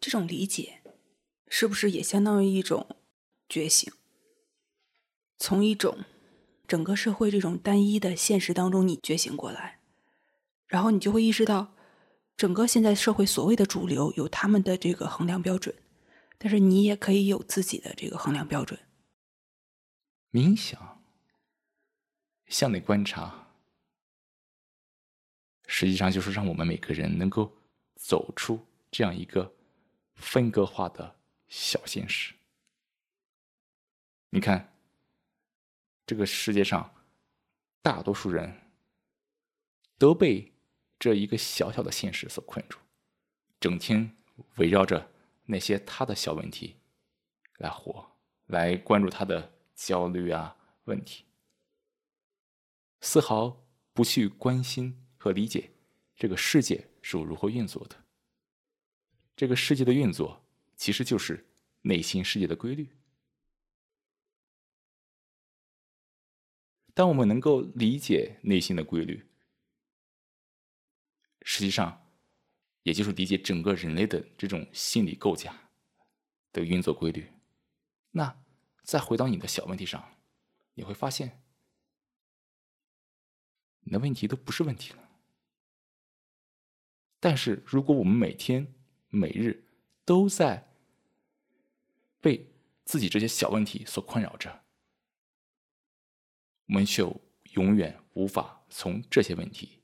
这种理解，是不是也相当于一种觉醒？从一种整个社会这种单一的现实当中，你觉醒过来，然后你就会意识到，整个现在社会所谓的主流有他们的这个衡量标准，但是你也可以有自己的这个衡量标准。冥想，向内观察，实际上就是让我们每个人能够走出这样一个分割化的小现实。你看，这个世界上大多数人都被这一个小小的现实所困住，整天围绕着那些他的小问题来活，来关注他的。焦虑啊，问题，丝毫不去关心和理解这个世界是如何运作的。这个世界的运作其实就是内心世界的规律。当我们能够理解内心的规律，实际上也就是理解整个人类的这种心理构架的运作规律，那。再回到你的小问题上，你会发现，你的问题都不是问题了。但是，如果我们每天、每日都在被自己这些小问题所困扰着，我们就永远无法从这些问题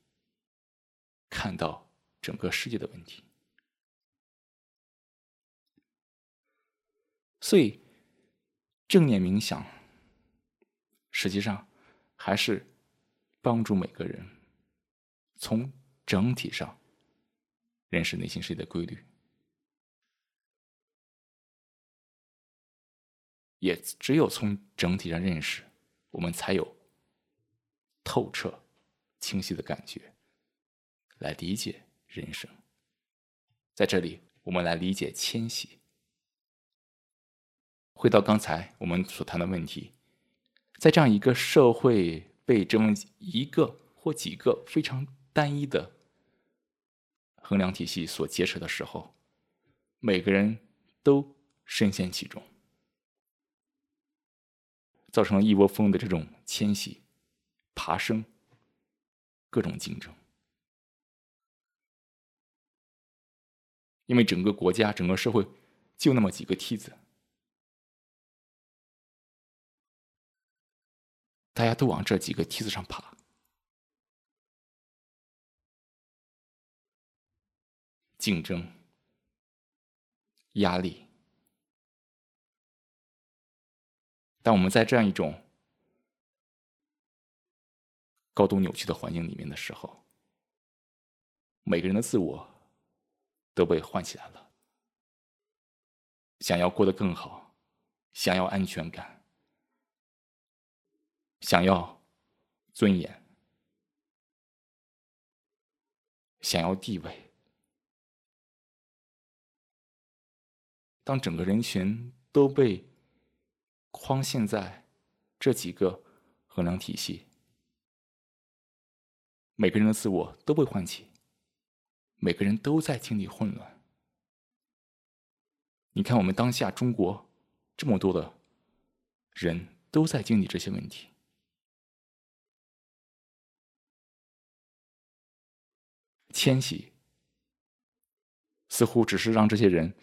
看到整个世界的问题。所以。正念冥想，实际上还是帮助每个人从整体上认识内心世界的规律。也只有从整体上认识，我们才有透彻、清晰的感觉来理解人生。在这里，我们来理解迁徙。回到刚才我们所谈的问题，在这样一个社会被这么一个或几个非常单一的衡量体系所劫持的时候，每个人都深陷其中，造成了一窝蜂的这种迁徙、爬升、各种竞争，因为整个国家、整个社会就那么几个梯子。大家都往这几个梯子上爬，竞争、压力。当我们在这样一种高度扭曲的环境里面的时候，每个人的自我都被唤起来了，想要过得更好，想要安全感。想要尊严，想要地位。当整个人群都被框现在这几个衡量体系，每个人的自我都被唤起，每个人都在经历混乱。你看，我们当下中国这么多的人都在经历这些问题。迁徙似乎只是让这些人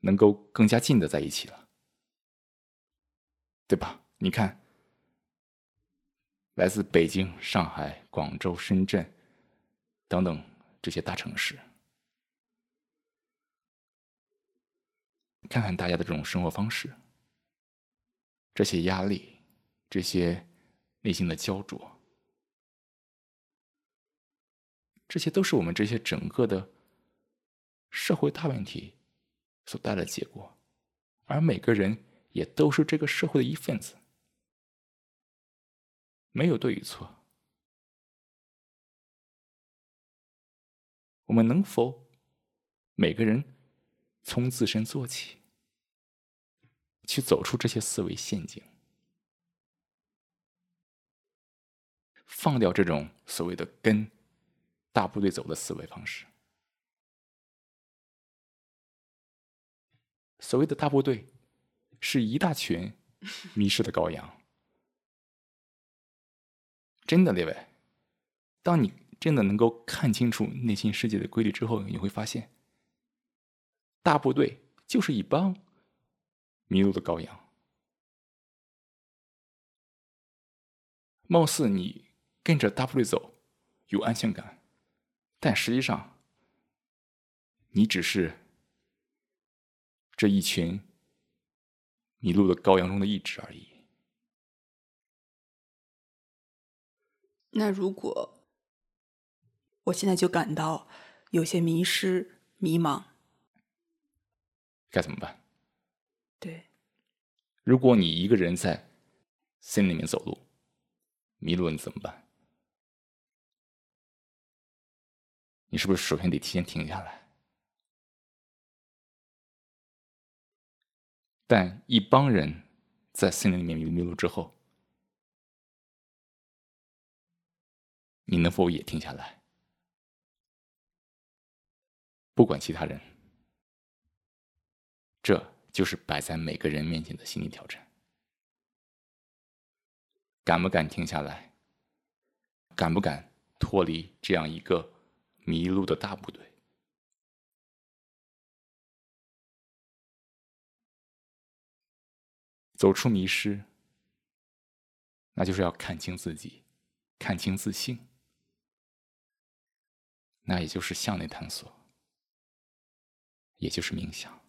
能够更加近的在一起了，对吧？你看，来自北京、上海、广州、深圳等等这些大城市，看看大家的这种生活方式，这些压力，这些内心的焦灼。这些都是我们这些整个的社会大问题所带来的结果，而每个人也都是这个社会的一份子，没有对与错。我们能否每个人从自身做起，去走出这些思维陷阱，放掉这种所谓的跟？大部队走的思维方式，所谓的大部队，是一大群迷失的羔羊。真的，列位，当你真的能够看清楚内心世界的规律之后，你会发现，大部队就是一帮迷路的羔羊。貌似你跟着大部队走有安全感，但实际上，你只是这一群迷路的羔羊中的一只而已。那如果我现在就感到有些迷失、迷茫，该怎么办？对，如果你一个人在森林里面走路。迷路了你怎么办？你是不是首先得提前停下来？但一帮人在森林里面迷路之后，你能否也停下来？不管其他人，这就是摆在每个人面前的心理挑战。敢不敢停下来？敢不敢脱离这样一个迷路的大部队？走出迷失，那就是要看清自己，看清自信，那也就是向内探索，也就是冥想。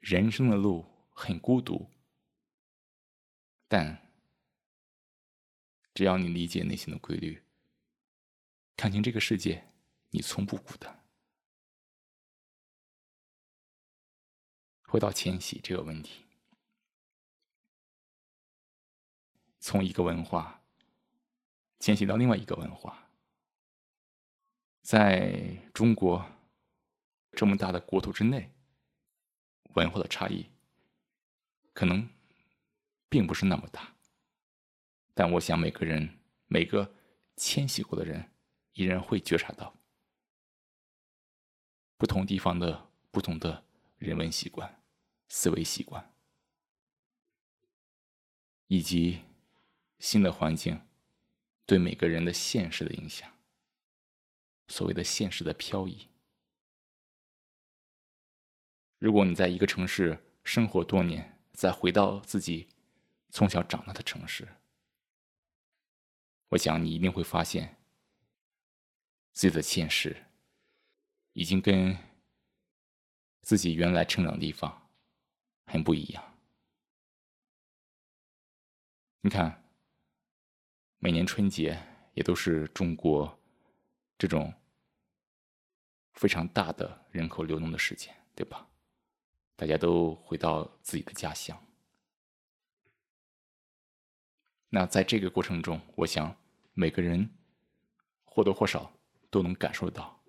人生的路很孤独，但只要你理解内心的规律，看清这个世界，你从不孤单。回到迁徙这个问题，从一个文化迁徙到另外一个文化，在中国这么大的国土之内。文化的差异可能并不是那么大，但我想每个人每个迁徙过的人依然会觉察到不同地方的不同的人文习惯、思维习惯，以及新的环境对每个人的现实的影响。所谓的现实的漂移。如果你在一个城市生活多年，再回到自己从小长大的城市，我想你一定会发现，自己的现实已经跟自己原来成长的地方很不一样。你看，每年春节也都是中国这种非常大的人口流动的时间，对吧？大家都回到自己的家乡。那在这个过程中，我想每个人或多或少都能感受到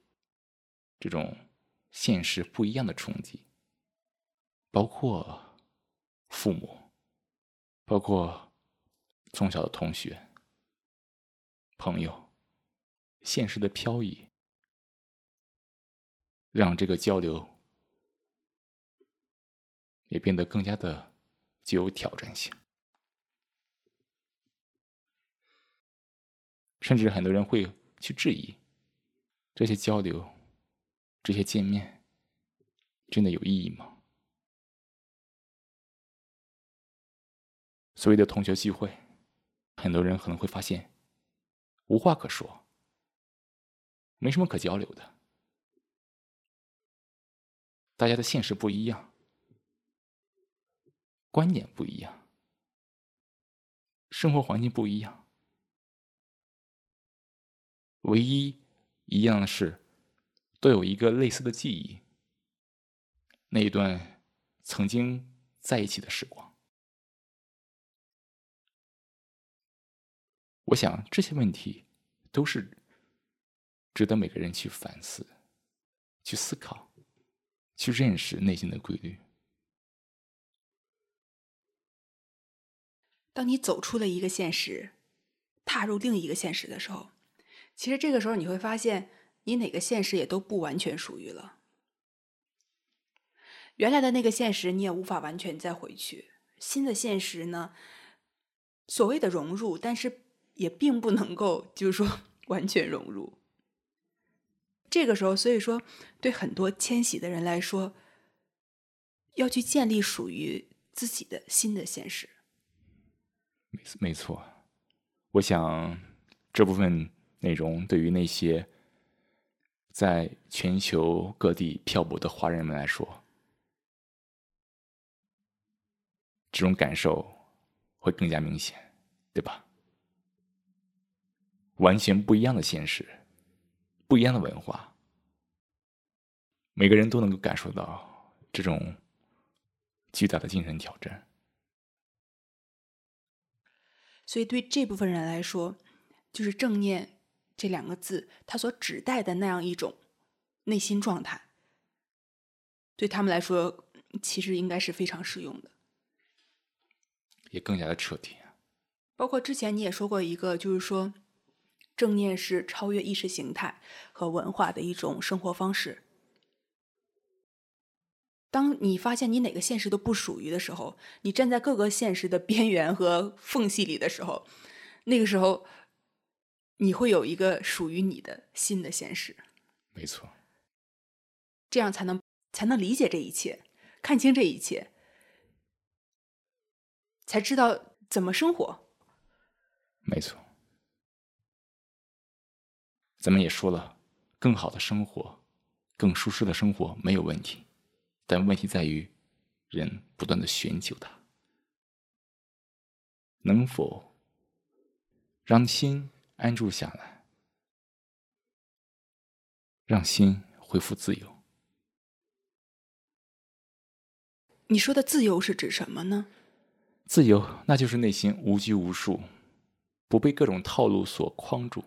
这种现实不一样的冲击，包括父母，包括从小的同学、朋友，现实的漂移，让这个交流。也变得更加的具有挑战性，甚至很多人会去质疑这些交流、这些见面真的有意义吗？所谓的同学聚会，很多人可能会发现无话可说，没什么可交流的，大家的现实不一样。观念不一样，生活环境不一样，唯一一样的是，都有一个类似的记忆，那一段曾经在一起的时光。我想这些问题都是值得每个人去反思、去思考、去认识内心的规律。当你走出了一个现实，踏入另一个现实的时候，其实这个时候你会发现，你哪个现实也都不完全属于了。原来的那个现实你也无法完全再回去，新的现实呢，所谓的融入，但是也并不能够就是说完全融入。这个时候，所以说对很多迁徙的人来说，要去建立属于自己的新的现实。没没错，我想这部分内容对于那些在全球各地漂泊的华人们来说，这种感受会更加明显，对吧？完全不一样的现实，不一样的文化，每个人都能够感受到这种巨大的精神挑战。所以，对这部分人来说，就是正念这两个字，它所指代的那样一种内心状态，对他们来说，其实应该是非常适用的，也更加的彻底。包括之前你也说过一个，就是说，正念是超越意识形态和文化的一种生活方式。当你发现你哪个现实都不属于的时候，你站在各个现实的边缘和缝隙里的时候，那个时候你会有一个属于你的新的现实。没错，这样才能才能理解这一切，看清这一切，才知道怎么生活。没错，咱们也说了，更好的生活，更舒适的生活没有问题。但问题在于，人不断的寻求它，能否让心安住下来，让心恢复自由？你说的自由是指什么呢？自由，那就是内心无拘无束，不被各种套路所框住，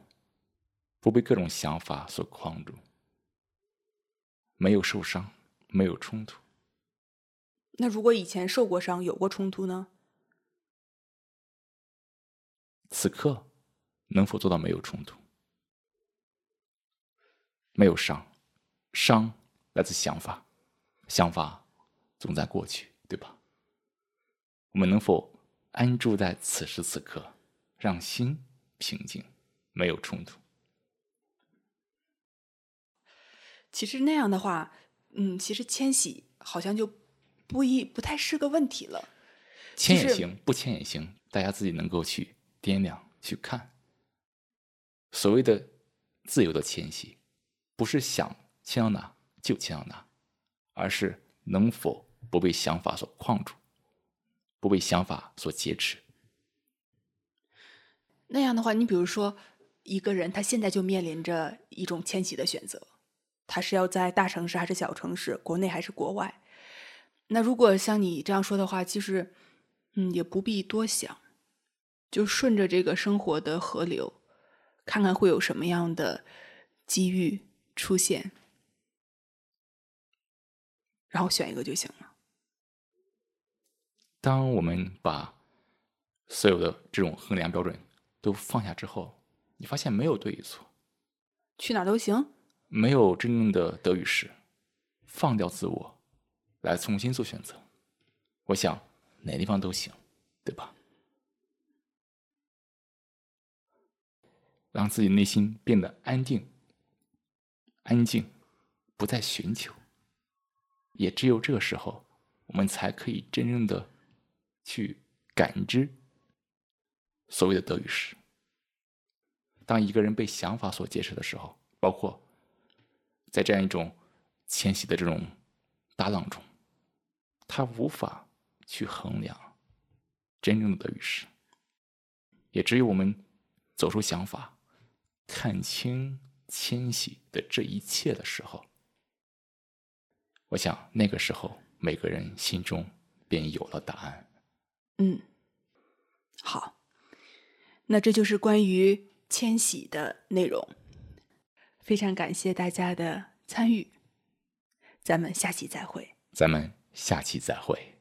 不被各种想法所框住，没有受伤。没有冲突。那如果以前受过伤，有过冲突呢？此刻能否做到没有冲突？没有伤，伤来自想法，想法总在过去，对吧？我们能否安住在此时此刻，让心平静，没有冲突？其实那样的话。嗯，其实迁徙好像就不一不太是个问题了。迁也行，不迁也行，大家自己能够去掂量去看。所谓的自由的迁徙，不是想迁到哪就迁到哪，而是能否不被想法所框住，不被想法所劫持。那样的话，你比如说一个人，他现在就面临着一种迁徙的选择。他是要在大城市还是小城市？国内还是国外？那如果像你这样说的话，其实，嗯，也不必多想，就顺着这个生活的河流，看看会有什么样的机遇出现，然后选一个就行了。当我们把所有的这种衡量标准都放下之后，你发现没有对与错，去哪都行。没有真正的得与失，放掉自我，来重新做选择。我想哪地方都行，对吧？让自己内心变得安定、安静，不再寻求。也只有这个时候，我们才可以真正的去感知所谓的得与失。当一个人被想法所劫持的时候，包括。在这样一种迁徙的这种大浪中，他无法去衡量真正的得与失。也只有我们走出想法，看清迁徙的这一切的时候，我想那个时候每个人心中便有了答案。嗯，好，那这就是关于迁徙的内容。非常感谢大家的参与，咱们下期再会。咱们下期再会。